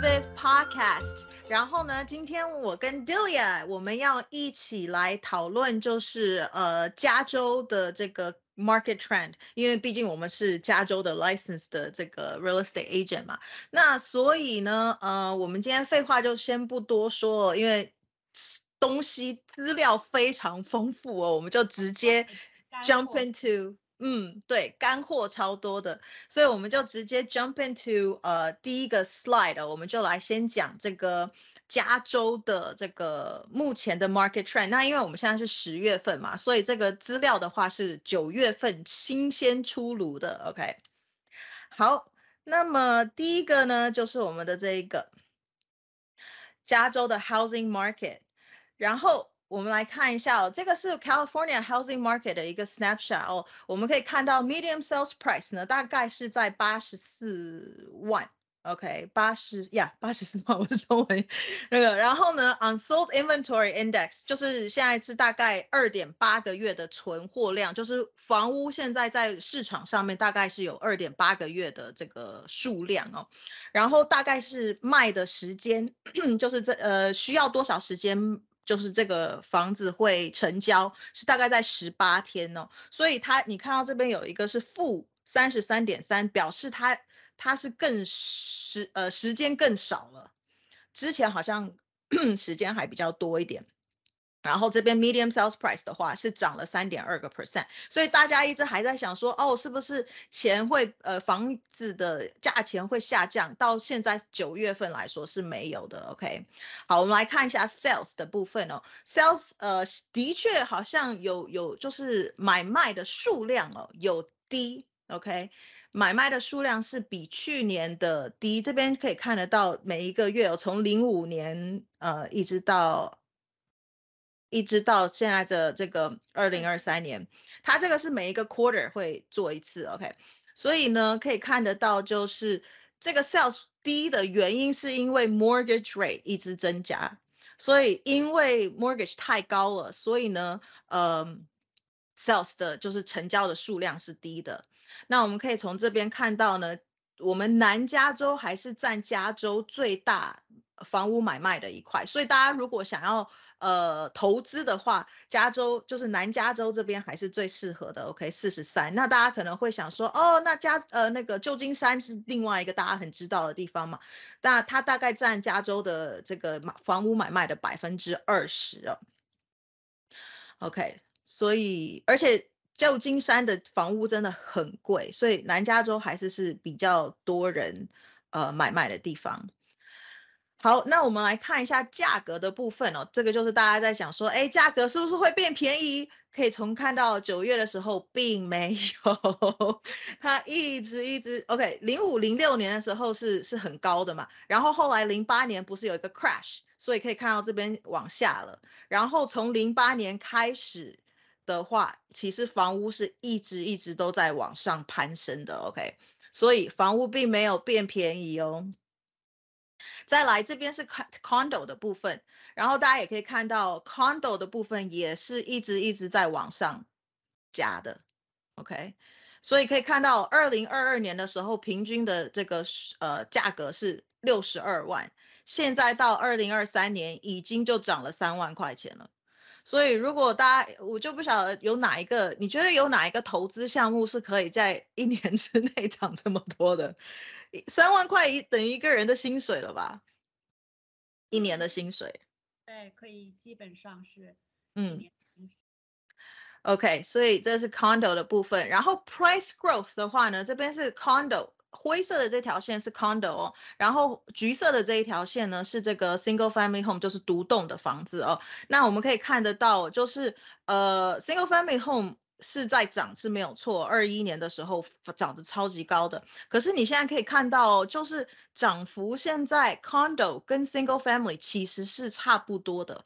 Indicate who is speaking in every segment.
Speaker 1: Podcast。然后呢，今天我跟 Delia 我们要一起来讨论，就是呃加州的这个 market trend，因为毕竟我们是加州的 license 的这个 real estate agent 嘛。那所以呢，呃，我们今天废话就先不多说了，因为东西资料非常丰富哦，我们就直接 jump into。嗯，对，干货超多的，所以我们就直接 jump into 呃第一个 slide，我们就来先讲这个加州的这个目前的 market trend。那因为我们现在是十月份嘛，所以这个资料的话是九月份新鲜出炉的。OK，好，那么第一个呢就是我们的这一个加州的 housing market，然后。我们来看一下哦，这个是 California housing market 的一个 snapshot 哦，我们可以看到 medium sales price 呢，大概是在八十四万，OK，八十呀，八十四万，我是中文。那个，然后呢，unsold inventory index 就是现在是大概二点八个月的存货量，就是房屋现在在市场上面大概是有二点八个月的这个数量哦，然后大概是卖的时间，就是这呃需要多少时间？就是这个房子会成交是大概在十八天哦，所以它你看到这边有一个是负三十三点三，表示它它是更时呃时间更少了，之前好像 时间还比较多一点。然后这边 medium sales price 的话是涨了三点二个 percent，所以大家一直还在想说，哦，是不是钱会呃房子的价钱会下降？到现在九月份来说是没有的。OK，好，我们来看一下 sales 的部分哦，sales 呃的确好像有有就是买卖的数量哦有低，OK，买卖的数量是比去年的低，这边可以看得到每一个月哦，从零五年呃一直到。一直到现在的这个二零二三年，它这个是每一个 quarter 会做一次，OK，所以呢可以看得到，就是这个 sales 低的原因是因为 mortgage rate 一直增加，所以因为 mortgage 太高了，所以呢，呃，sales 的就是成交的数量是低的。那我们可以从这边看到呢，我们南加州还是占加州最大房屋买卖的一块，所以大家如果想要。呃，投资的话，加州就是南加州这边还是最适合的。OK，四十三。那大家可能会想说，哦，那加呃那个旧金山是另外一个大家很知道的地方嘛？那它大概占加州的这个房屋买卖的百分之二十哦。OK，所以而且旧金山的房屋真的很贵，所以南加州还是是比较多人呃买卖的地方。好，那我们来看一下价格的部分哦。这个就是大家在想说，哎，价格是不是会变便宜？可以从看到九月的时候，并没有，它一直一直 OK。零五零六年的时候是是很高的嘛，然后后来零八年不是有一个 crash，所以可以看到这边往下了。然后从零八年开始的话，其实房屋是一直一直都在往上攀升的 OK，所以房屋并没有变便宜哦。再来这边是 condo 的部分，然后大家也可以看到 condo 的部分也是一直一直在往上加的，OK，所以可以看到二零二二年的时候平均的这个呃价格是六十二万，现在到二零二三年已经就涨了三万块钱了。所以如果大家我就不晓得有哪一个你觉得有哪一个投资项目是可以在一年之内 涨这么多的？三万块一等于一个人的薪水了吧？一年的薪水。
Speaker 2: 对，可以基本上是
Speaker 1: 嗯。OK，所以这是 condo 的部分。然后 price growth 的话呢，这边是 condo，灰色的这条线是 condo 哦，然后橘色的这一条线呢是这个 single family home，就是独栋的房子哦。那我们可以看得到，就是呃 single family home。是在涨是没有错，二一年的时候涨得超级高的。可是你现在可以看到，就是涨幅现在 condo 跟 single family 其实是差不多的，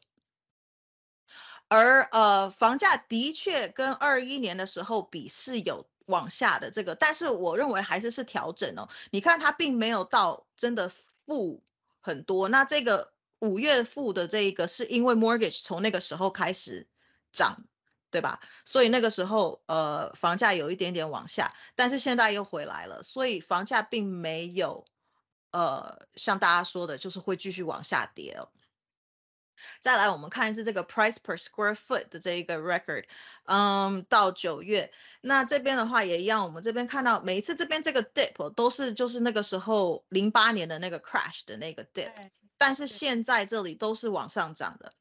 Speaker 1: 而呃房价的确跟二一年的时候比是有往下的这个，但是我认为还是是调整哦。你看它并没有到真的负很多，那这个五月负的这一个是因为 mortgage 从那个时候开始涨。对吧？所以那个时候，呃，房价有一点点往下，但是现在又回来了，所以房价并没有，呃，像大家说的，就是会继续往下跌哦。再来，我们看是这个 price per square foot 的这一个 record，嗯，到九月，那这边的话也一样，我们这边看到每一次这边这个 dip 都是就是那个时候零八年的那个 crash 的那个 dip，但是现在这里都是往上涨的，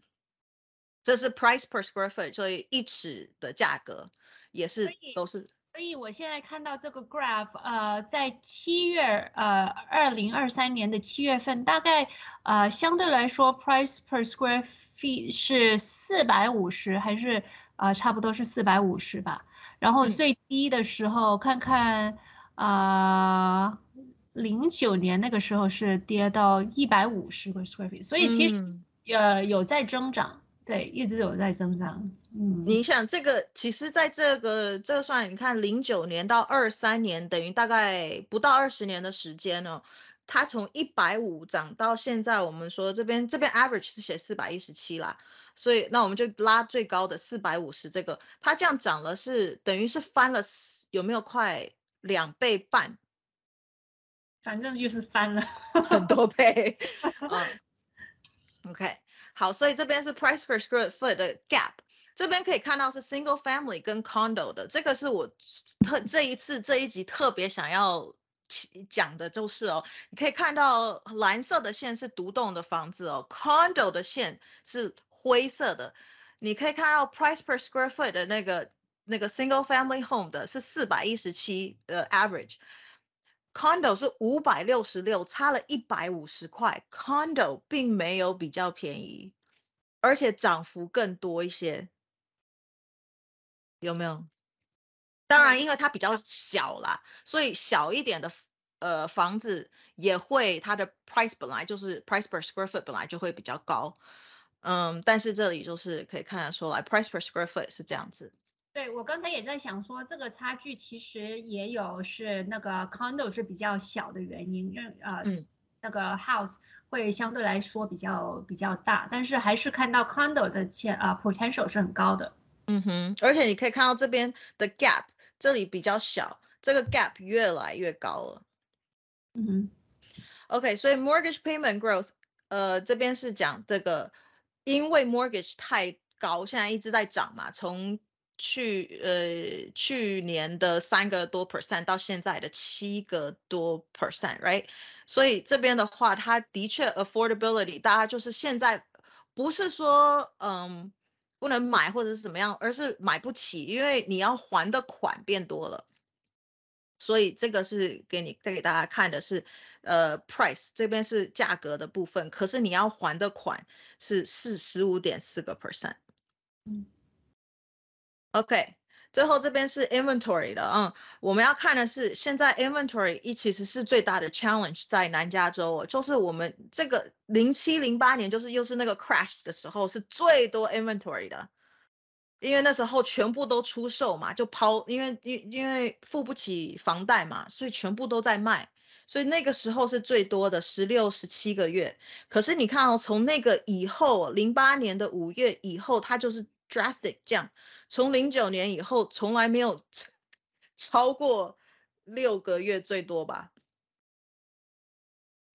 Speaker 1: 这是 price per square foot，所以一尺的价格也是都是。
Speaker 2: 所以我现在看到这个 graph，呃，在七月，呃，二零二三年的七月份，大概，呃，相对来说，price per square feet 是四百五十，还是，呃，差不多是四百五十吧。然后最低的时候，看看，啊，零九年那个时候是跌到一百五十个 square feet，所以其实，呃，有在增长。对，一直有在增长。嗯，
Speaker 1: 你想这个，其实在这个这算你看，零九年到二三年，等于大概不到二十年的时间呢，它从一百五涨到现在，我们说这边这边 average 是写四百一十七啦，所以那我们就拉最高的四百五十，这个它这样涨了是等于是翻了，有没有快两倍半？
Speaker 2: 反正就是翻了
Speaker 1: 很多倍。嗯，OK。好，所以这边是 price per square foot 的 gap，这边可以看到是 single family 跟 condo 的，这个是我特这一次这一集特别想要讲的，就是哦，你可以看到蓝色的线是独栋的房子哦，condo 的线是灰色的，你可以看到 price per square foot 的那个那个 single family home 的是四百一十七的 average。Condo 是五百六十六，差了一百五十块。Condo 并没有比较便宜，而且涨幅更多一些，有没有？当然，因为它比较小啦，所以小一点的呃房子也会它的 price 本来就是 price per square foot 本来就会比较高。嗯，但是这里就是可以看得出来，price per square foot 是这样子。
Speaker 2: 对我刚才也在想说，这个差距其实也有是那个 condo 是比较小的原因，因为呃那个 house 会相对来说比较比较大，但是还是看到 condo 的潜啊 potential 是很高的。
Speaker 1: 嗯哼，而且你可以看到这边的 gap，这里比较小，这个 gap 越来越高了。
Speaker 2: 嗯哼
Speaker 1: ，OK，所以 mortgage payment growth，呃，这边是讲这个，因为 mortgage 太高，现在一直在涨嘛，从去呃去年的三个多 percent 到现在的七个多 percent，right？所以这边的话，它的确 affordability，大家就是现在不是说嗯不能买或者是怎么样，而是买不起，因为你要还的款变多了。所以这个是给你再给大家看的是呃 price 这边是价格的部分，可是你要还的款是四十五点四个 percent。嗯。OK，最后这边是 inventory 的，嗯，我们要看的是现在 inventory 一其实是最大的 challenge 在南加州哦，就是我们这个零七零八年就是又是那个 crash 的时候是最多 inventory 的，因为那时候全部都出售嘛，就抛，因为因因为付不起房贷嘛，所以全部都在卖，所以那个时候是最多的十六十七个月，可是你看哦，从那个以后零八年的五月以后，它就是 drastic 降。从零九年以后，从来没有超过六个月最多吧。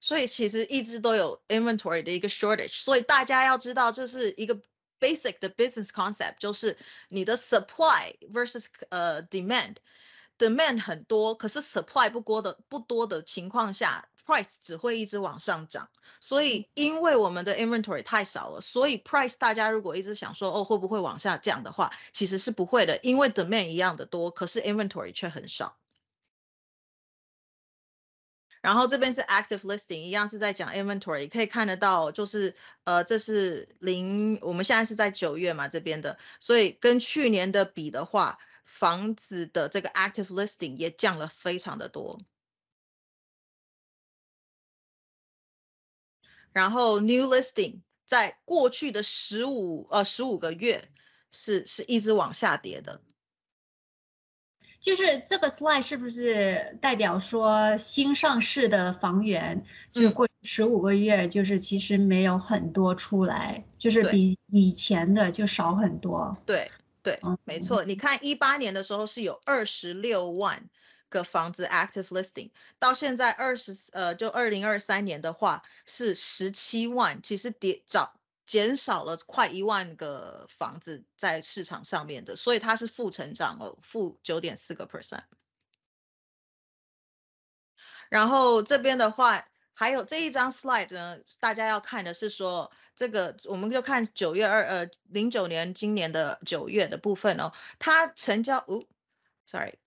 Speaker 1: 所以其实一直都有 inventory 的一个 shortage。所以大家要知道，这是一个 basic 的 business concept，就是你的 supply versus 呃 demand，demand 很多，可是 supply 不多的不多的情况下。Price 只会一直往上涨，所以因为我们的 inventory 太少了，所以 price 大家如果一直想说哦会不会往下降的话，其实是不会的，因为 demand 一样的多，可是 inventory 却很少。然后这边是 active listing，一样是在讲 inventory，可以看得到，就是呃这是零，我们现在是在九月嘛这边的，所以跟去年的比的话，房子的这个 active listing 也降了非常的多。然后 new listing 在过去的十五呃十五个月是是一直往下跌的，
Speaker 2: 就是这个 slide 是不是代表说新上市的房源，就过十五个月就是其实没有很多出来，就是比以前的就少很多。
Speaker 1: 对对，没错。你看一八年的时候是有二十六万个房子 active listing，到现在二十呃，就二零二三年的话是十七万，其实跌涨减少了快一万个房子在市场上面的，所以它是负成长了，负九点四个 percent。然后这边的话。还有这一张 slide 呢，大家要看的是说，这个我们就看九月二呃零九年今年的九月的部分哦，它成交哦，sorry，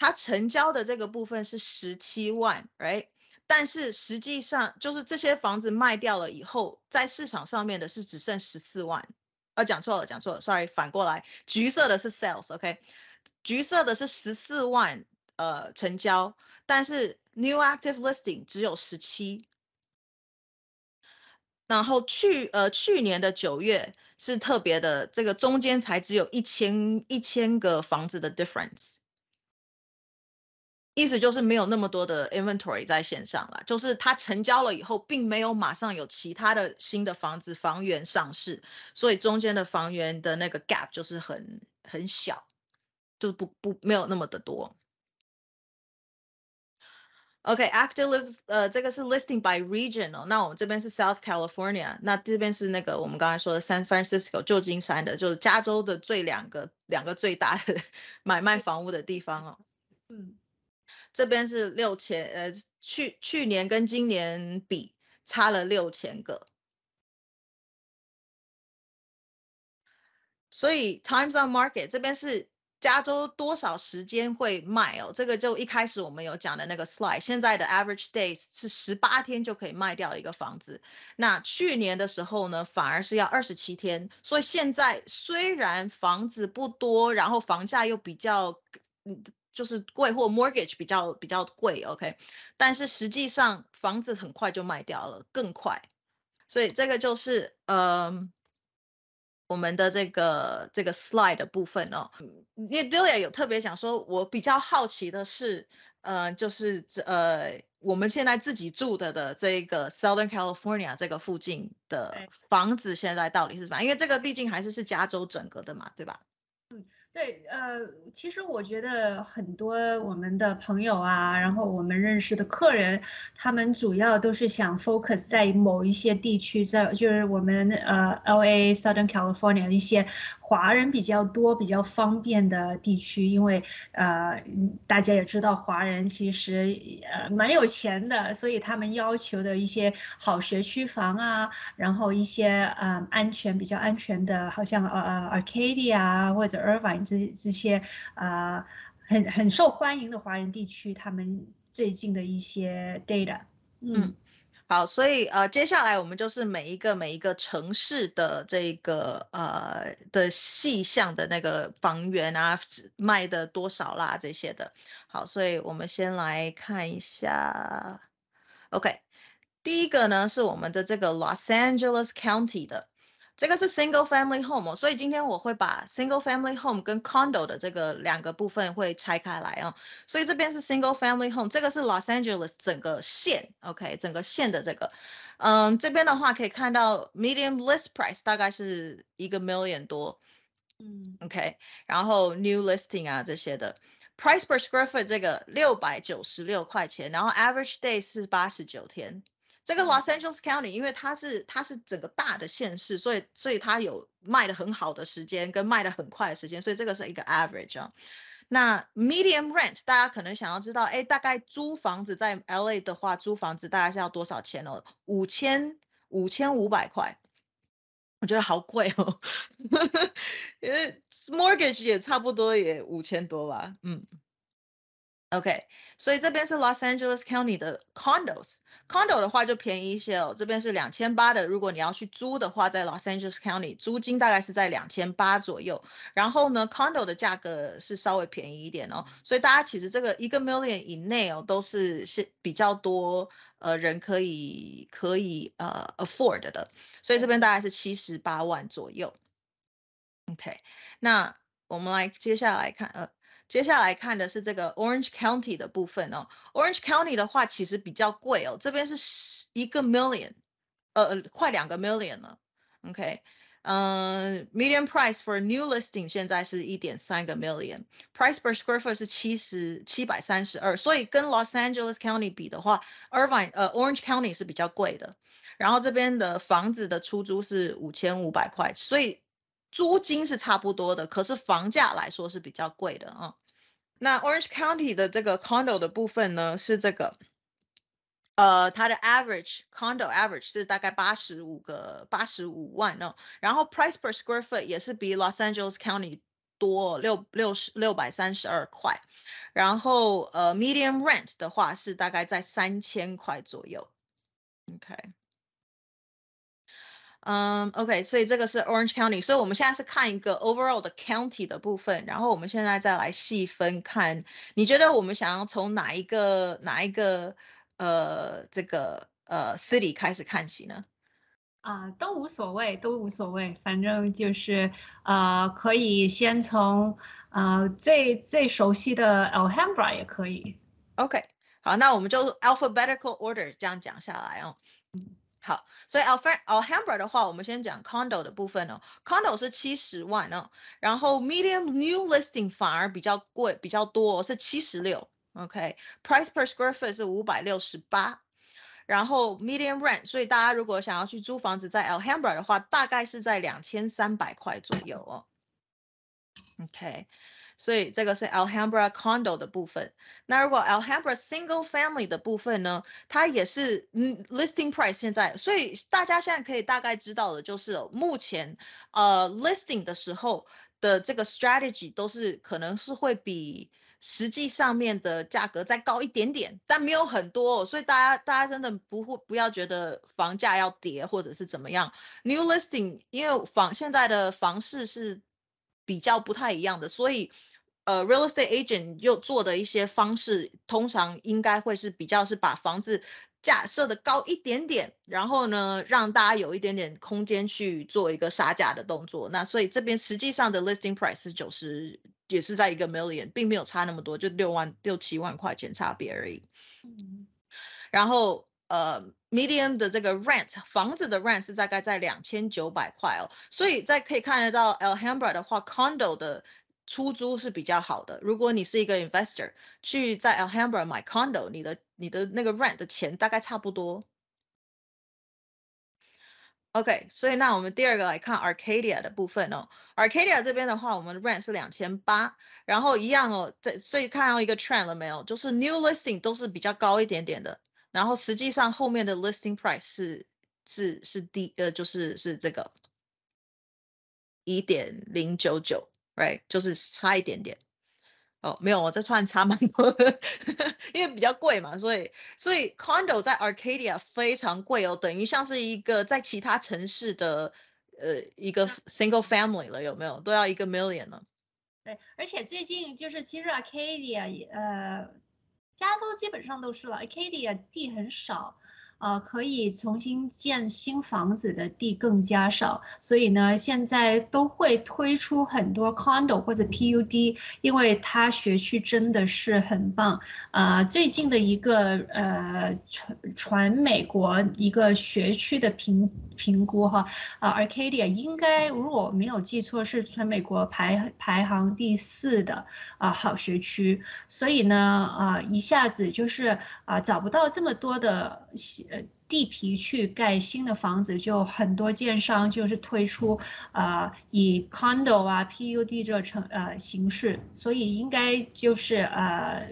Speaker 1: 它成交的这个部分是十七万，right？但是实际上就是这些房子卖掉了以后，在市场上面的是只剩十四万，呃，讲错了，讲错了，sorry，反过来，橘色的是 sales，OK，橘色的是十四万，呃，成交，但是。New active listing 只有十七，然后去呃去年的九月是特别的，这个中间才只有一千一千个房子的 difference，意思就是没有那么多的 inventory 在线上了，就是它成交了以后，并没有马上有其他的新的房子房源上市，所以中间的房源的那个 gap 就是很很小，就不不没有那么的多。OK，active 呃，这个是 listing by region 哦。那我们这边是 South California，那这边是那个我们刚才说的 San Francisco 旧金山的，就是加州的最两个两个最大的 买卖房屋的地方哦。嗯，这边是六千，呃，去去年跟今年比差了六千个，所以 Times on Market 这边是。加州多少时间会卖哦？这个就一开始我们有讲的那个 slide，现在的 average days 是十八天就可以卖掉一个房子。那去年的时候呢，反而是要二十七天。所以现在虽然房子不多，然后房价又比较，嗯，就是贵或 mortgage 比较比较贵，OK，但是实际上房子很快就卖掉了，更快。所以这个就是，嗯。我们的这个这个 slide 的部分哦，因为 Delia 有特别想说，我比较好奇的是，呃，就是呃，我们现在自己住的的这个 Southern California 这个附近的房子现在到底是什么？因为这个毕竟还是是加州整个的嘛，对吧？
Speaker 2: 对，呃，其实我觉得很多我们的朋友啊，然后我们认识的客人，他们主要都是想 focus 在某一些地区，在就是我们呃 L A Southern California 一些。华人比较多、比较方便的地区，因为呃，大家也知道，华人其实呃蛮有钱的，所以他们要求的一些好学区房啊，然后一些呃安全、比较安全的，好像呃呃 Arcadia 或者 Irvine 这这些呃很很受欢迎的华人地区，他们最近的一些 data，嗯。
Speaker 1: 好，所以呃，接下来我们就是每一个每一个城市的这个呃的细项的那个房源啊，卖的多少啦这些的。好，所以我们先来看一下，OK，第一个呢是我们的这个 Los Angeles County 的。这个是 single family home，所以今天我会把 single family home 跟 condo 的这个两个部分会拆开来啊。所以这边是 single family home，这个是 Los Angeles 整个县，OK，整个县的这个，嗯，这边的话可以看到 medium list price 大概是一个 million 多，嗯，OK，然后 new listing 啊这些的，price per square foot 这个六百九十六块钱，然后 average day 是八十九天。这个 Los Angeles County，因为它是它是整个大的县市，所以所以它有卖的很好的时间跟卖的很快的时间，所以这个是一个 average 啊。那 medium rent，大家可能想要知道，哎，大概租房子在 LA 的话，租房子大概是要多少钱哦？五千五千五百块，我觉得好贵哦，因为 mortgage 也差不多也五千多吧，嗯。OK，所以这边是 Los Angeles County 的 condos，condo 的话就便宜一些哦。这边是两千八的，如果你要去租的话，在 Los Angeles County 租金大概是在两千八左右。然后呢，condo 的价格是稍微便宜一点哦。所以大家其实这个一个 million 以内哦，都是是比较多呃人可以可以呃 afford 的。所以这边大概是七十八万左右。OK，那我们来接下来看呃。接下来看的是这个 Orange County 的部分哦。Orange County 的话其实比较贵哦，这边是一个 million，呃，快两个 million 了。OK，嗯，median price for new listing 现在是一点三个 million，price per square foot 是七十七百三十二，所以跟 Los Angeles County 比的话，Irvine 呃 Orange County 是比较贵的。然后这边的房子的出租是五千五百块，所以租金是差不多的，可是房价来说是比较贵的啊。那 Orange County 的这个 condo 的部分呢，是这个。呃，它的 average condo average 是大概八十五个八十五万呢，然后 price per square foot 也是比 Los Angeles County 多六六十六百三十二块，然后呃 medium rent 的话是大概在三千块左右，OK。嗯，OK，所以这个是 Orange County，所以我们现在是看一个 overall 的 county 的部分，然后我们现在再来细分看，你觉得我们想要从哪一个哪一个？呃，这个呃，city 开始看起呢？
Speaker 2: 啊，都无所谓，都无所谓，反正就是呃，可以先从呃最最熟悉的 Alhambra 也可以。
Speaker 1: OK，好，那我们就 alphabetical order 这样讲下来哦。好，所以 Alhambra 的话，我们先讲 condo 的部分哦。condo 是七十万哦，然后 medium new listing 反而比较贵，比较多，是七十六。OK，price per square foot 是五百六十八，然后 medium rent，所以大家如果想要去租房子在 Alhambra 的话，大概是在两千三百块左右哦。OK，所以这个是 Alhambra condo 的部分。那如果 Alhambra single family 的部分呢，它也是嗯 listing price 现在，所以大家现在可以大概知道的就是，目前呃 listing 的时候的这个 strategy 都是可能是会比。实际上面的价格再高一点点，但没有很多，所以大家大家真的不会不要觉得房价要跌或者是怎么样。New listing，因为房现在的房市是比较不太一样的，所以呃，real estate agent 又做的一些方式，通常应该会是比较是把房子价设的高一点点，然后呢，让大家有一点点空间去做一个杀价的动作。那所以这边实际上的 listing price 是九十。也是在一个 million，并没有差那么多，就六万六七万块钱差别而已。然后呃，medium 的这个 rent 房子的 rent 是大概在两千九百块哦，所以在可以看得到 Alhambra 的话，condo 的出租是比较好的。如果你是一个 investor 去在 Alhambra 买 condo，你的你的那个 rent 的钱大概差不多。OK，所以那我们第二个来看 Arcadia 的部分哦。Arcadia 这边的话，我们 rent 是两千八，然后一样哦。这所以看到一个 trend 了没有？就是 new listing 都是比较高一点点的，然后实际上后面的 listing price 是是是低呃，就是是这个一点零九九，right，就是差一点点。哦，没有，我这串差蛮多的，因为比较贵嘛，所以所以 condo 在 Arcadia 非常贵哦，等于像是一个在其他城市的呃一个 single family 了，有没有？都要一个 million 呢？
Speaker 2: 对，而且最近就是其实 Arcadia 呃，加州基本上都是了，Arcadia 地很少。呃，可以重新建新房子的地更加少，所以呢，现在都会推出很多 condo 或者 PUD，因为它学区真的是很棒。呃，最近的一个呃传传美国一个学区的评评估哈，啊，Arcadia 应该如果没有记错是全美国排排行第四的啊好学区，所以呢，啊一下子就是啊找不到这么多的。呃，地皮去盖新的房子，就很多建商就是推出，啊，以 condo 啊 PUD 这成呃形式，所以应该就是呃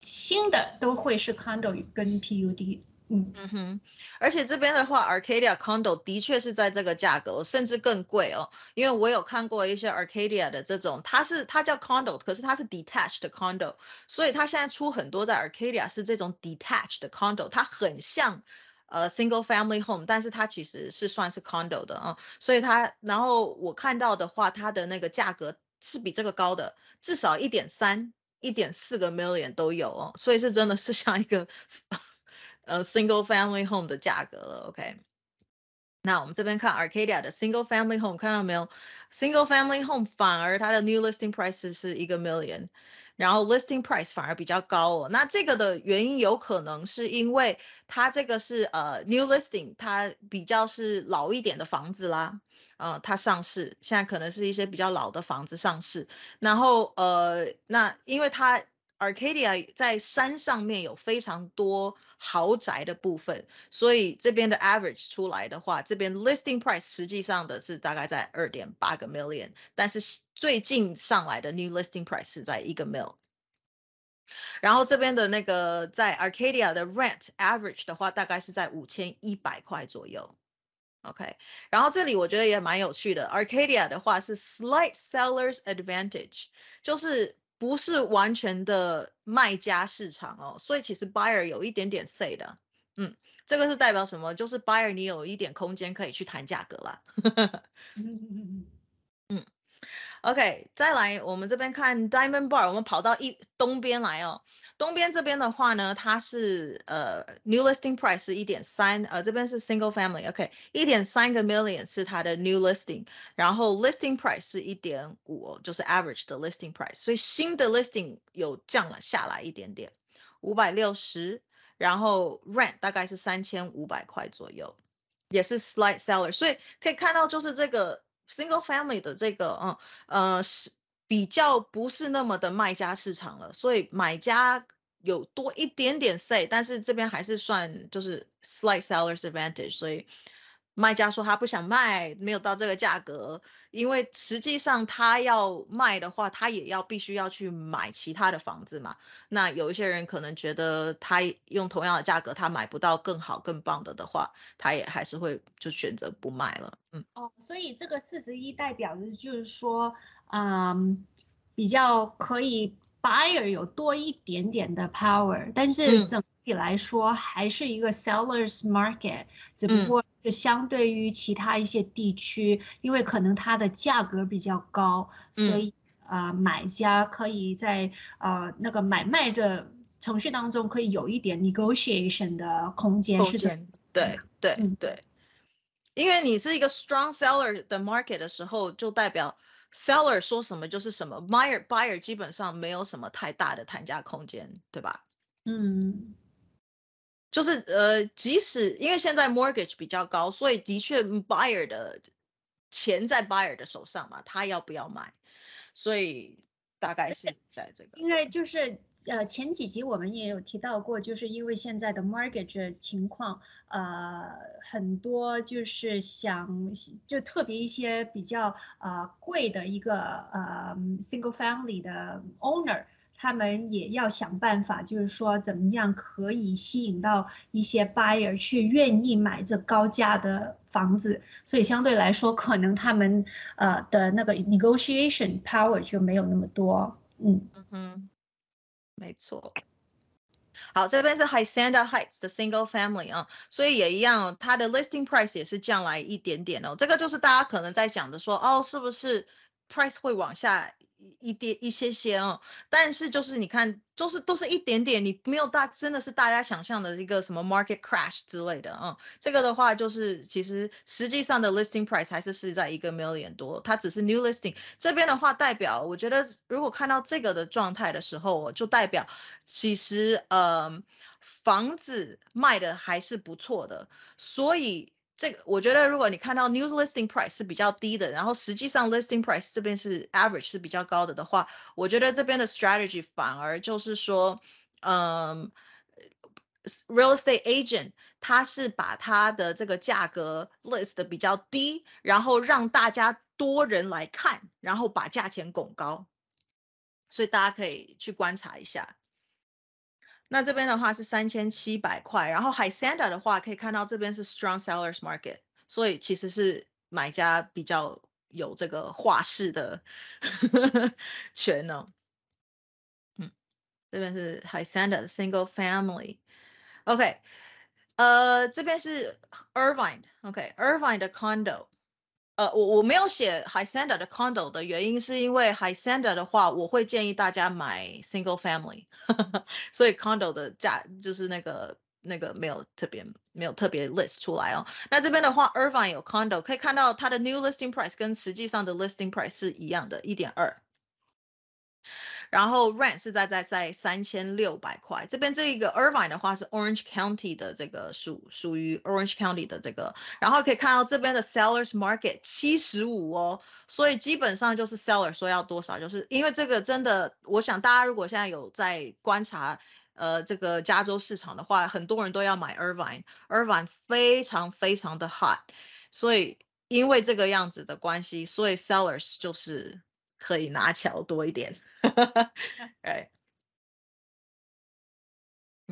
Speaker 2: 新的都会是 condo 跟 PUD。
Speaker 1: 嗯哼，而且这边的话，Arcadia condo 的确是在这个价格，甚至更贵哦。因为我有看过一些 Arcadia 的这种，它是它叫 condo，可是它是 detached condo，所以它现在出很多在 Arcadia 是这种 detached condo，它很像呃 single family home，但是它其实是算是 condo 的啊。所以它，然后我看到的话，它的那个价格是比这个高的，至少一点三、一点四个 million 都有哦。所以是真的是像一个。呃，single family home 的价格了，OK。那我们这边看 Arcadia 的 single family home，看到没有？single family home 反而它的 new listing price 是一个 million，然后 listing price 反而比较高哦。那这个的原因有可能是因为它这个是呃 new listing，它比较是老一点的房子啦。呃，它上市，现在可能是一些比较老的房子上市，然后呃，那因为它 Arcadia 在山上面有非常多豪宅的部分，所以这边的 average 出来的话，这边 listing price 实际上的是大概在二点八个 million，但是最近上来的 new listing price 是在一个 mil。然后这边的那个在 Arcadia 的 rent average 的话，大概是在五千一百块左右。OK，然后这里我觉得也蛮有趣的，Arcadia 的话是 slight sellers advantage，就是不是完全的卖家市场哦，所以其实 buyer 有一点点 say 的。嗯，这个是代表什么？就是 buyer 你有一点空间可以去谈价格啦。嗯。OK，再来，我们这边看 Diamond Bar，我们跑到一东边来哦。东边这边的话呢，它是呃 New Listing Price 是一点三，呃这边是 Single Family，OK，一点三个 Million 是它的 New Listing，然后 Listing Price 是一点五，就是 Average 的 Listing Price，所以新的 Listing 有降了下来一点点，五百六十，然后 Rent 大概是三千五百块左右，也是 Slight Seller，所以可以看到就是这个。Single family 的这个，嗯，呃，是比较不是那么的卖家市场了，所以买家有多一点点 say，但是这边还是算就是 slight sellers advantage，所以。卖家说他不想卖，没有到这个价格，因为实际上他要卖的话，他也要必须要去买其他的房子嘛。那有一些人可能觉得他用同样的价格，他买不到更好更棒的的话，他也还是会就选择不卖了。嗯，
Speaker 2: 哦，所以这个四十一代表的就是说，嗯，比较可以 buyer 有多一点点的 power，但是整体来说还是一个 sellers market，只不过。是相对于其他一些地区，因为可能它的价格比较高，所以啊，买家可以在呃那个买卖的程序当中可以有一点 negotiation 的空间。
Speaker 1: 空间，对对对。因为你是一个 strong seller 的 market 的时候，就代表 seller 说什么就是什么，buyer buyer 基本上没有什么太大的谈价空间，对吧？
Speaker 2: 嗯。
Speaker 1: 就是呃，即使因为现在 mortgage 比较高，所以的确 buyer 的钱在 buyer 的手上嘛，他要不要买？所以大概是在这个。
Speaker 2: 因为就是呃，前几集我们也有提到过，就是因为现在的 mortgage 情况，呃，很多就是想就特别一些比较呃贵的一个呃 single family 的 owner。他们也要想办法，就是说怎么样可以吸引到一些 buyer 去愿意买这高价的房子，所以相对来说，可能他们呃的那个 negotiation power 就没有那么多。
Speaker 1: 嗯嗯，没错。好，这边是 h y s a n d a Heights 的 single family 啊，所以也一样，它的 listing price 也是降来一点点哦。这个就是大家可能在讲的说，哦，是不是 price 会往下？一点一些些哦，但是就是你看，就是都是一点点，你没有大，真的是大家想象的一个什么 market crash 之类的啊。这个的话，就是其实实际上的 listing price 还是是在一个 million 多，它只是 new listing。这边的话，代表我觉得如果看到这个的状态的时候，就代表其实呃房子卖的还是不错的，所以。这个我觉得，如果你看到 news listing price 是比较低的，然后实际上 listing price 这边是 average 是比较高的的话，我觉得这边的 strategy 反而就是说，嗯，real estate agent 他是把他的这个价格 list 的比较低，然后让大家多人来看，然后把价钱拱高，所以大家可以去观察一下。那这边的话是三千七百块，然后海 Santa 的话可以看到这边是 strong sellers market，所以其实是买家比较有这个画式的权哦。嗯，这边是海 Santa single family，OK，呃，这边是 Irvine，OK，Irvine 的 condo。呃，我我没有写 Santa 的 condo 的原因，是因为 Santa 的话，我会建议大家买 single family，所以 condo 的价就是那个那个没有特别没有特别 list 出来哦。那这边的话，Irvine 有 condo，可以看到它的 new listing price 跟实际上的 listing price 是一样的，一点二。然后 rent 是在在在三千六百块。这边这一个 Irvine 的话是 Orange County 的这个属属于 Orange County 的这个，然后可以看到这边的 Sellers Market 七十五哦，所以基本上就是 Seller 说要多少，就是因为这个真的，我想大家如果现在有在观察。呃，这个加州市场的话，很多人都要买 Irvine，Irvine 非常非常的 hot，所以因为这个样子的关系，所以 sellers 就是可以拿巧多一点，对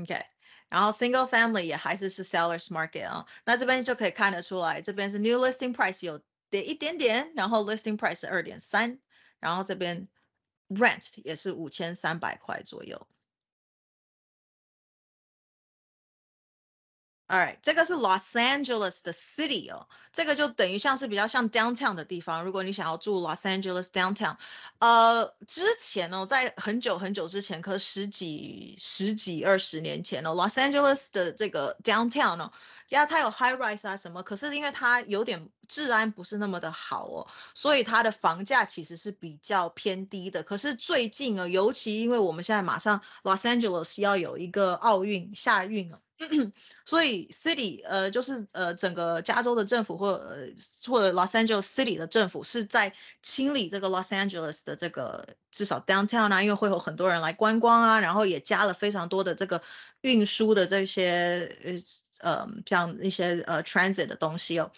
Speaker 1: ，OK，然后 single family 也还是是 sellers market 啊，那这边就可以看得出来，这边是 new listing price 有跌一点点，然后 listing price 二点三，然后这边 rent 也是五千三百块左右。All right，这个是 Los Angeles 的 city 哦，这个就等于像是比较像 downtown 的地方。如果你想要住 Los Angeles downtown，呃，之前哦，在很久很久之前，可十几、十几、二十年前哦，Los Angeles 的这个 downtown 哦，呀，它有 high rise 啊什么，可是因为它有点治安不是那么的好哦，所以它的房价其实是比较偏低的。可是最近啊，尤其因为我们现在马上 Los Angeles 要有一个奥运夏运哦。所以，city 呃，就是呃，整个加州的政府或呃或者 Los Angeles City 的政府是在清理这个 Los Angeles 的这个至少 downtown 啊，因为会有很多人来观光啊，然后也加了非常多的这个运输的这些呃呃像一些呃 transit 的东西哦。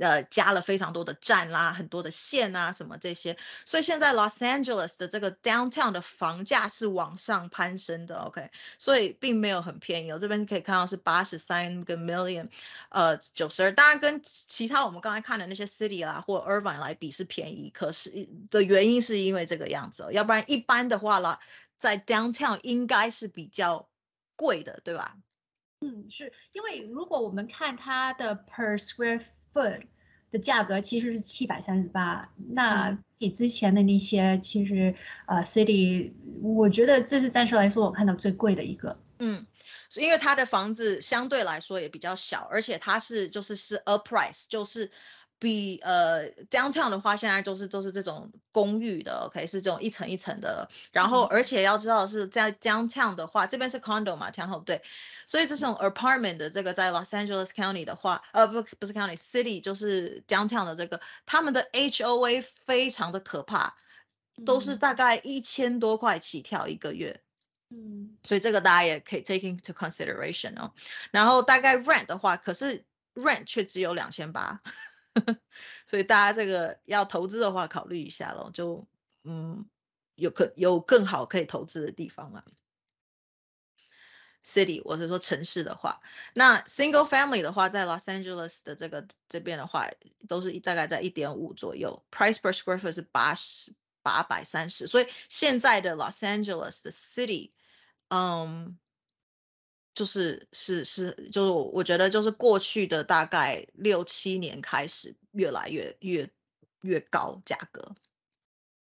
Speaker 1: 呃，加了非常多的站啦，很多的线啊，什么这些，所以现在 Los Angeles 的这个 downtown 的房价是往上攀升的，OK，所以并没有很便宜。哦。这边可以看到是八十三个 million，呃，九十二，当然跟其他我们刚才看的那些 city 啦或 Irvine 来比是便宜，可是的原因是因为这个样子，要不然一般的话啦，在 downtown 应该是比较贵的，对吧？
Speaker 2: 嗯，是因为如果我们看它的 per square foot 的价格其实是七百三十八，那比之前的那些其实呃 city，我觉得这是暂时来说我看到最贵的一个。
Speaker 1: 嗯，是因为它的房子相对来说也比较小，而且它是就是是 a price，就是。比呃 downtown 的话，现在都是都是这种公寓的，OK，是这种一层一层的。然后，而且要知道是在 downtown 的话，这边是 condo 嘛，然后对，所以这种 apartment 的这个在 Los Angeles County 的话，呃不不是 county，city 就是 downtown 的这个，他们的 HOA 非常的可怕，都是大概一千多块起跳一个月。嗯，所以这个大家也可以 take into consideration 哦。然后大概 rent 的话，可是 rent 却只有两千八。所以大家这个要投资的话，考虑一下咯，就嗯，有可有更好可以投资的地方了。City，我是说城市的话，那 Single Family 的话，在 Los Angeles 的这个这边的话，都是大概在一点五左右，Price per square foot 是八十八百三十，所以现在的 Los Angeles 的 City，嗯。就是是是，就是我觉得就是过去的大概六七年开始越来越越越高价格，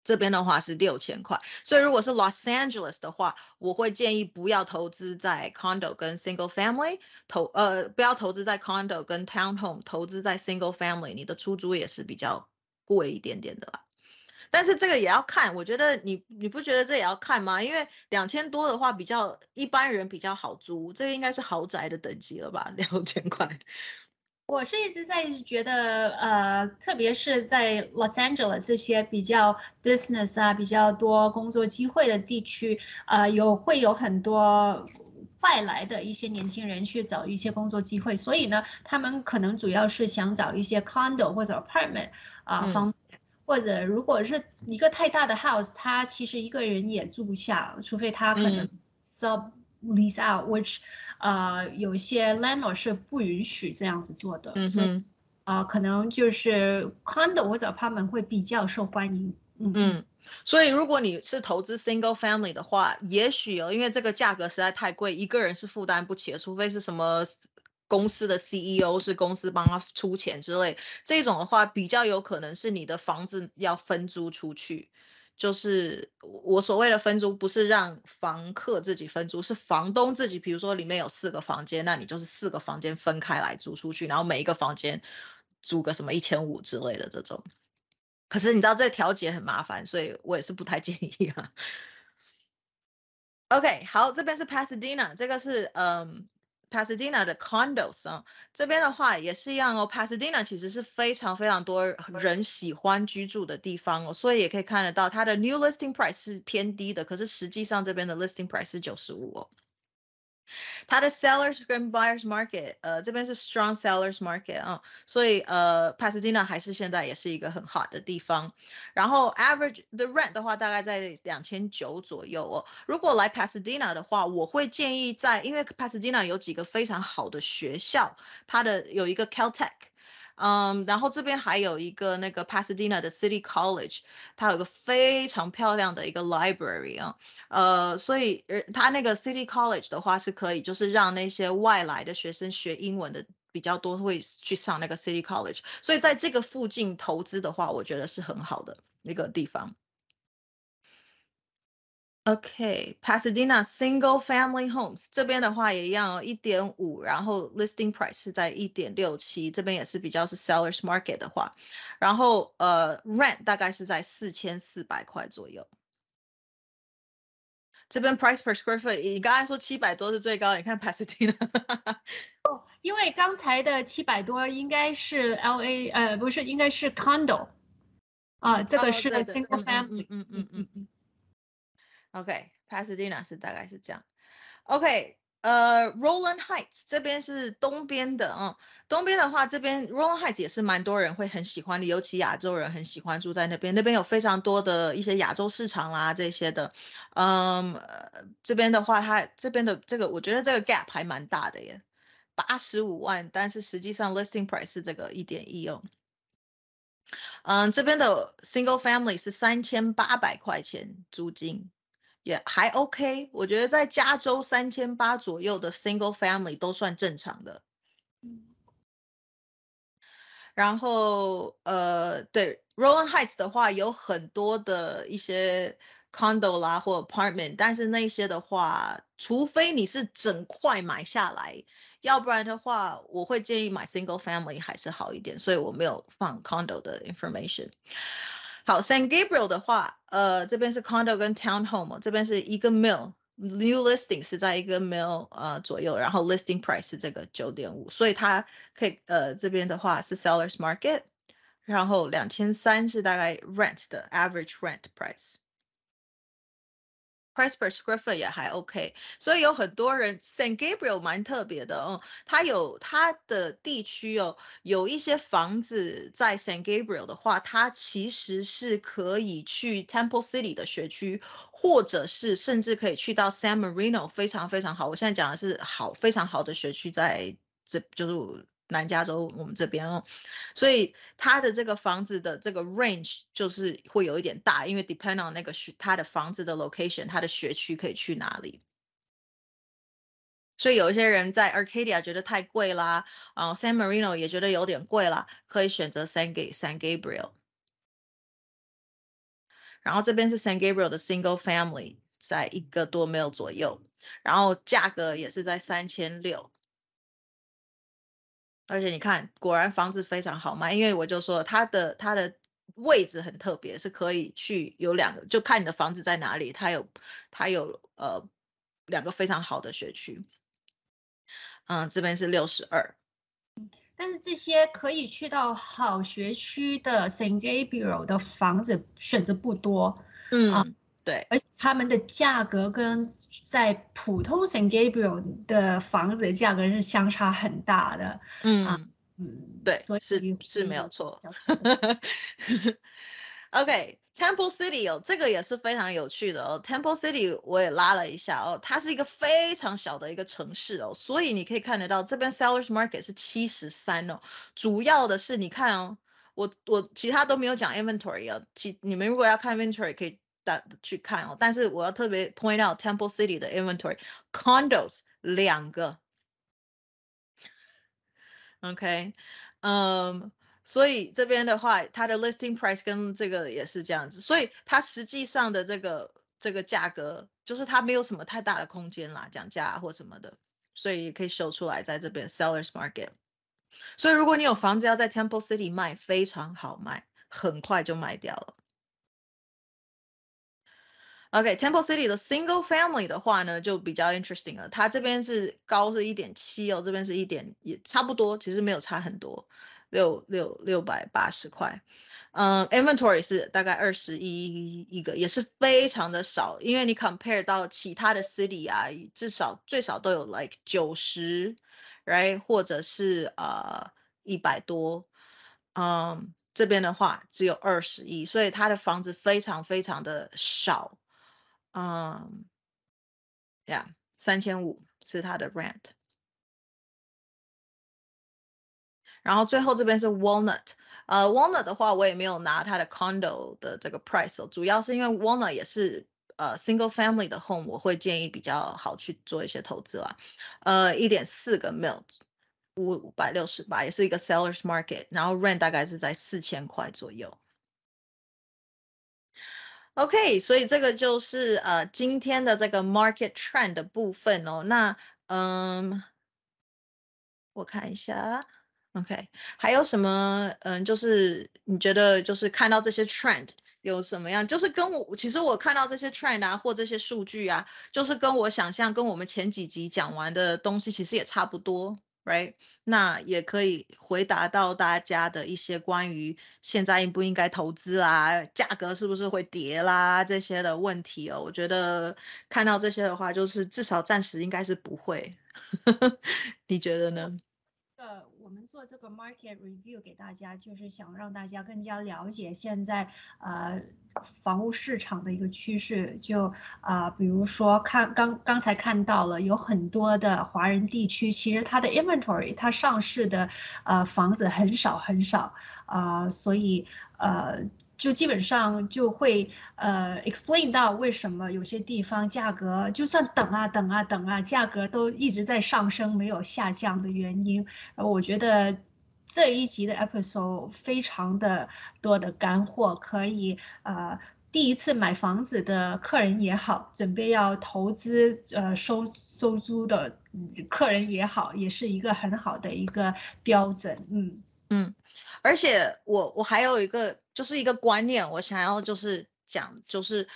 Speaker 1: 这边的话是六千块，所以如果是 Los Angeles 的话，我会建议不要投资在 condo 跟 single family 投呃不要投资在 condo 跟 townhome，投资在 single family，你的出租也是比较贵一点点的啦。但是这个也要看，我觉得你你不觉得这也要看吗？因为两千多的话比较一般人比较好租，这个应该是豪宅的等级了吧？两千块。
Speaker 2: 我是一直在觉得，呃，特别是在 Los Angeles 这些比较 business 啊比较多工作机会的地区，呃，有会有很多外来的一些年轻人去找一些工作机会，所以呢，他们可能主要是想找一些 condo 或者 apartment 啊方。或者如果是一个太大的 house，他其实一个人也住不下，除非他可能 sub lease out，which 呃有些 landlord 是不允许这样子做的，所以啊可能就是 condo 或者 apartment 会比较受欢迎。
Speaker 1: 嗯，所以如果你是投资 single family 的话，也许哦，因为这个价格实在太贵，一个人是负担不起的，除非是什么。公司的 CEO 是公司帮他出钱之类，这种的话比较有可能是你的房子要分租出去，就是我所谓的分租，不是让房客自己分租，是房东自己，比如说里面有四个房间，那你就是四个房间分开来租出去，然后每一个房间租个什么一千五之类的这种。可是你知道这调解很麻烦，所以我也是不太建议啊。OK，好，这边是 Pasadena，这个是嗯 Pasadena 的 condos 啊，这边的话也是一样哦。Pasadena 其实是非常非常多人喜欢居住的地方哦，所以也可以看得到它的 new listing price 是偏低的，可是实际上这边的 listing price 是九十五哦。它的 sellers 跟 buyers market，呃，这边是 strong sellers market 啊，所以呃，Pasadena 还是现在也是一个很好的地方。然后 average the rent 的话，大概在两千九左右哦。如果来 Pasadena 的话，我会建议在，因为 Pasadena 有几个非常好的学校，它的有一个 Caltech。嗯，然后这边还有一个那个 Pasadena 的 City College，它有个非常漂亮的一个 library 啊，呃，所以呃，它那个 City College 的话是可以，就是让那些外来的学生学英文的比较多，会去上那个 City College，所以在这个附近投资的话，我觉得是很好的一个地方。OK，Pasadena single family homes 这边的话也一样，一点五，然后 listing price 是在一点六七，这边也是比较是 sellers market 的话，然后呃 rent 大概是在四千四百块左右。这边 price per square foot，你刚才说七百多是最高，你看 Pasadena。
Speaker 2: 哦，因为刚才的七百多应该是 LA，呃，不是，应该是 condo，啊，这个是 single family，
Speaker 1: 嗯嗯嗯嗯。OK，Pasadena 是大概是这样。OK，呃，Roland Heights 这边是东边的啊。东边的话，这边 Roland Heights 也是蛮多人会很喜欢的，尤其亚洲人很喜欢住在那边。那边有非常多的一些亚洲市场啦这些的。嗯，这边的话，它这边的这个，我觉得这个 gap 还蛮大的耶，八十五万，但是实际上 listing price 是这个一点一哦。嗯，这边的 single family 是三千八百块钱租金。也还 OK，我觉得在加州三千八左右的 single family 都算正常的。然后呃，对 Roland Heights 的话，有很多的一些 condo 啦或 apartment，但是那些的话，除非你是整块买下来，要不然的话，我会建议买 single family 还是好一点，所以我没有放 condo 的 information。好，San Gabriel 的话，呃，这边是 condo 跟 townhome，这边是一个 mill，new listing 是在一个 mill 呃左右，然后 listing price 是这个九点五，所以它可以呃这边的话是 sellers market，然后两千三是大概 rent 的 average rent price。 Price per square foot 也还 OK，所以有很多人 San Gabriel 蛮特别的哦，它有它的地区哦，有一些房子在 San Gabriel 的话，它其实是可以去 Temple City 的学区，或者是甚至可以去到 San Marino，非常非常好。我现在讲的是好非常好的学区，在这就是。南加州我们这边哦，所以它的这个房子的这个 range 就是会有一点大，因为 depend on 那个学它的房子的 location，它的学区可以去哪里。所以有一些人在 Arcadia 觉得太贵啦，啊，San Marino 也觉得有点贵啦，可以选择 San G San Gabriel。然后这边是 San Gabriel 的 single family，在一个多 mil 左右，然后价格也是在三千六。而且你看，果然房子非常好卖，因为我就说它的它的位置很特别，是可以去有两个，就看你的房子在哪里，它有它有呃两个非常好的学区。嗯，这边是六十二。
Speaker 2: 但是这些可以去到好学区的 San Gabriel 的房子选择不多。
Speaker 1: 嗯。对，
Speaker 2: 而且他们的价格跟在普通 San Gabriel 的房子的价格是相差很大的。
Speaker 1: 嗯嗯，对，是是没有错。OK，Temple City 哦，这个也是非常有趣的哦。Temple City 我也拉了一下哦，它是一个非常小的一个城市哦，所以你可以看得到这边 Sellers Market 是七十三哦。主要的是你看哦，我我其他都没有讲 Inventory 哦，其你们如果要看 Inventory 可以。去看哦，但是我要特别 point out Temple City 的 inventory condos 两个，OK，嗯，所以这边的话，它的 listing price 跟这个也是这样子，所以它实际上的这个这个价格，就是它没有什么太大的空间啦，讲价或什么的，所以可以秀出来在这边 sellers market。所以如果你有房子要在 Temple City 卖，非常好卖，很快就卖掉了。OK，Temple City 的 Single Family 的话呢，就比较 interesting 了。它这边是高是一点七哦，这边是一点也差不多，其实没有差很多，六六六百八十块。嗯，inventory 是大概二十一一个，也是非常的少，因为你 compare 到其他的 city 啊，至少最少都有 like 九十，right，或者是呃一百多，嗯，这边的话只有二十一，所以它的房子非常非常的少，嗯，yeah，三千五是它的 rent，然后最后这边是 Walnut。呃，Walnut 的话，我也没有拿它的 condo 的这个 price，主要是因为 Walnut 也是呃 single family 的 home，我会建议比较好去做一些投资啦。呃，一点四个 mil，五百六十八，也是一个 sellers market，然后 rent 大概是在四千块左右。OK，所以这个就是呃今天的这个 market trend 的部分哦。那嗯，我看一下。OK，还有什么？嗯，就是你觉得，就是看到这些 trend 有什么样？就是跟我，其实我看到这些 trend 啊，或这些数据啊，就是跟我想象，跟我们前几集讲完的东西，其实也差不多，right？那也可以回答到大家的一些关于现在应不应该投资啊，价格是不是会跌啦这些的问题哦。我觉得看到这些的话，就是至少暂时应该是不会。你觉得呢？
Speaker 2: 我们做这个 market review 给大家，就是想让大家更加了解现在呃房屋市场的一个趋势。就啊，比如说看刚刚才看到了有很多的华人地区，其实它的 inventory 它上市的呃房子很少很少啊，所以呃。就基本上就会呃 explain 到为什么有些地方价格就算等啊等啊等啊，价格都一直在上升没有下降的原因。呃，我觉得这一集的 episode 非常的多的干货，可以呃第一次买房子的客人也好，准备要投资呃收收租的客人也好，也是一个很好的一个标准。嗯
Speaker 1: 嗯。而且我我还有一个就是一个观念，我想要就是讲就是。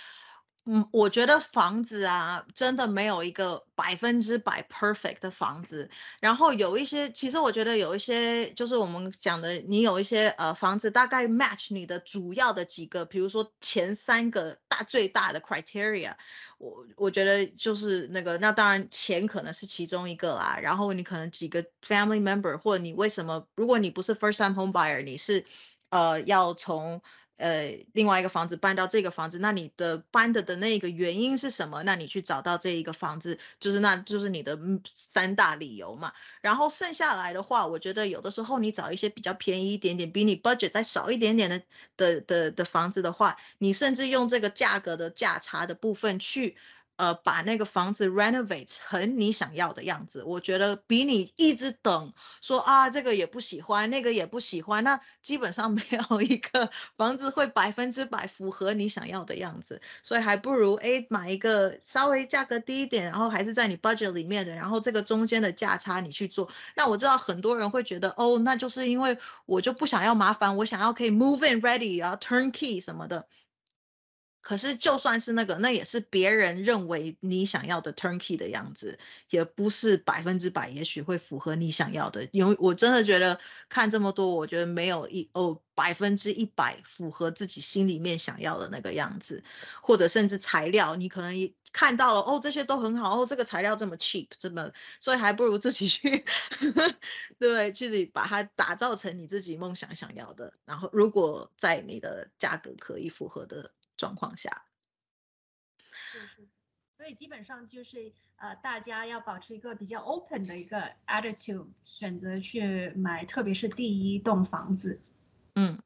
Speaker 1: 嗯，我觉得房子啊，真的没有一个百分之百 perfect 的房子。然后有一些，其实我觉得有一些，就是我们讲的，你有一些呃房子大概 match 你的主要的几个，比如说前三个大最大的 criteria，我我觉得就是那个，那当然钱可能是其中一个啦。然后你可能几个 family member，或者你为什么，如果你不是 first time home buyer，你是呃要从。呃，另外一个房子搬到这个房子，那你的搬的的那个原因是什么？那你去找到这一个房子，就是那就是你的三大理由嘛。然后剩下来的话，我觉得有的时候你找一些比较便宜一点点，比你 budget 再少一点点的的的的房子的话，你甚至用这个价格的价差的部分去。呃，把那个房子 renovate 成你想要的样子，我觉得比你一直等说啊，这个也不喜欢，那个也不喜欢，那基本上 没有一个房子会百分之百符合你想要的样子，所以还不如哎买一个稍微价格低一点，然后还是在你 budget 里面的，然后这个中间的价差你去做。那我知道很多人会觉得哦，那就是因为我就不想要麻烦，我想要可以 move in ready 啊，turnkey 什么的。可是就算是那个，那也是别人认为你想要的 turnkey 的样子，也不是百分之百，也许会符合你想要的。因为我真的觉得看这么多，我觉得没有一哦百分之一百符合自己心里面想要的那个样子，或者甚至材料，你可能看到了哦这些都很好哦，这个材料这么 cheap，这么，所以还不如自己去，对，自己把它打造成你自己梦想想要的。然后如果在你的价格可以符合的。状况下，
Speaker 2: 所以基本上就是呃，大家要保持一个比较 open 的一个 attitude，选择去买，特别是第一栋房子。
Speaker 1: 嗯。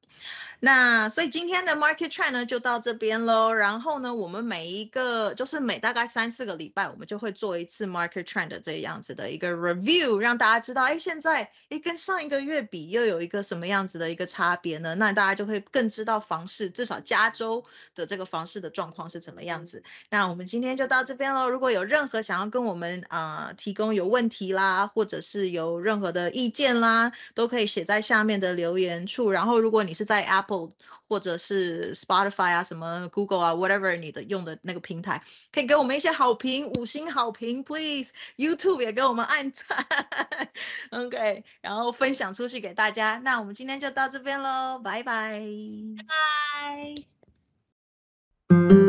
Speaker 1: 那所以今天的 market trend 呢就到这边喽。然后呢，我们每一个就是每大概三四个礼拜，我们就会做一次 market trend 的这样子的一个 review，让大家知道，哎，现在哎跟上一个月比又有一个什么样子的一个差别呢？那大家就会更知道房市，至少加州的这个房市的状况是怎么样子。那我们今天就到这边喽。如果有任何想要跟我们啊提供有问题啦，或者是有任何的意见啦，都可以写在下面的留言处。然后如果你是在 Apple 或者是 Spotify 啊，什么 Google 啊，whatever 你的用的那个平台，可以给我们一些好评，五星好评，please。YouTube 也给我们按赞，OK，然后分享出去给大家。那我们今天就到这边喽，拜拜，
Speaker 2: 拜。